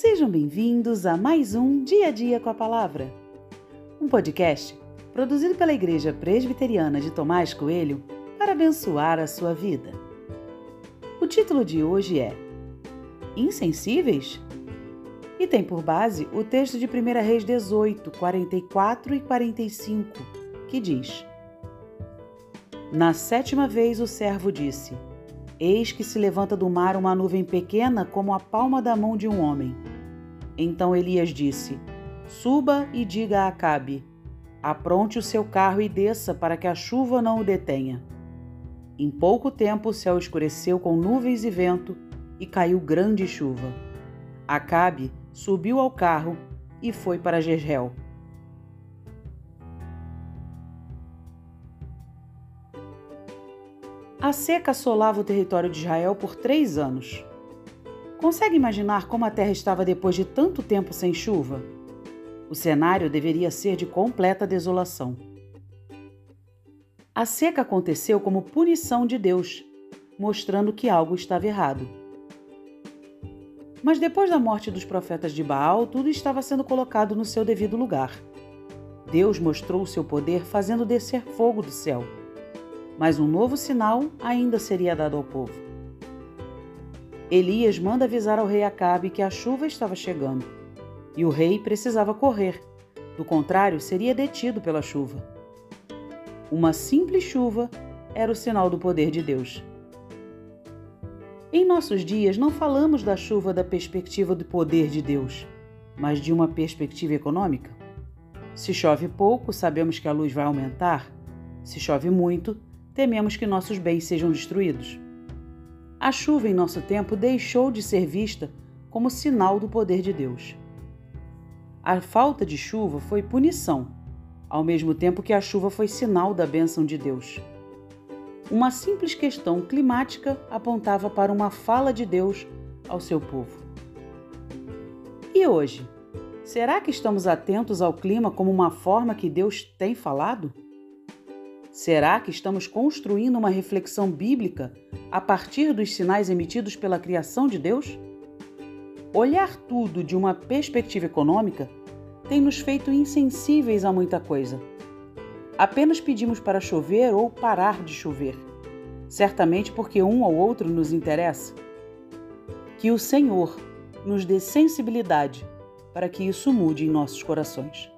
Sejam bem-vindos a mais um Dia a Dia com a Palavra, um podcast produzido pela Igreja Presbiteriana de Tomás Coelho para abençoar a sua vida. O título de hoje é Insensíveis? E tem por base o texto de 1 Reis 18, 44 e 45, que diz: Na sétima vez o servo disse: Eis que se levanta do mar uma nuvem pequena como a palma da mão de um homem. Então Elias disse: Suba e diga a Acabe: Apronte o seu carro e desça para que a chuva não o detenha. Em pouco tempo o céu escureceu com nuvens e vento e caiu grande chuva. Acabe subiu ao carro e foi para Jezreel. A seca assolava o território de Israel por três anos. Consegue imaginar como a terra estava depois de tanto tempo sem chuva? O cenário deveria ser de completa desolação. A seca aconteceu como punição de Deus, mostrando que algo estava errado. Mas depois da morte dos profetas de Baal, tudo estava sendo colocado no seu devido lugar. Deus mostrou o seu poder fazendo descer fogo do céu mas um novo sinal ainda seria dado ao povo. Elias manda avisar ao rei Acabe que a chuva estava chegando e o rei precisava correr, do contrário, seria detido pela chuva. Uma simples chuva era o sinal do poder de Deus. Em nossos dias, não falamos da chuva da perspectiva do poder de Deus, mas de uma perspectiva econômica. Se chove pouco, sabemos que a luz vai aumentar. Se chove muito, tememos que nossos bens sejam destruídos. A chuva em nosso tempo deixou de ser vista como sinal do poder de Deus. A falta de chuva foi punição, ao mesmo tempo que a chuva foi sinal da bênção de Deus. Uma simples questão climática apontava para uma fala de Deus ao seu povo. E hoje? Será que estamos atentos ao clima como uma forma que Deus tem falado? Será que estamos construindo uma reflexão bíblica a partir dos sinais emitidos pela criação de Deus? Olhar tudo de uma perspectiva econômica tem nos feito insensíveis a muita coisa. Apenas pedimos para chover ou parar de chover, certamente porque um ou outro nos interessa. Que o Senhor nos dê sensibilidade para que isso mude em nossos corações.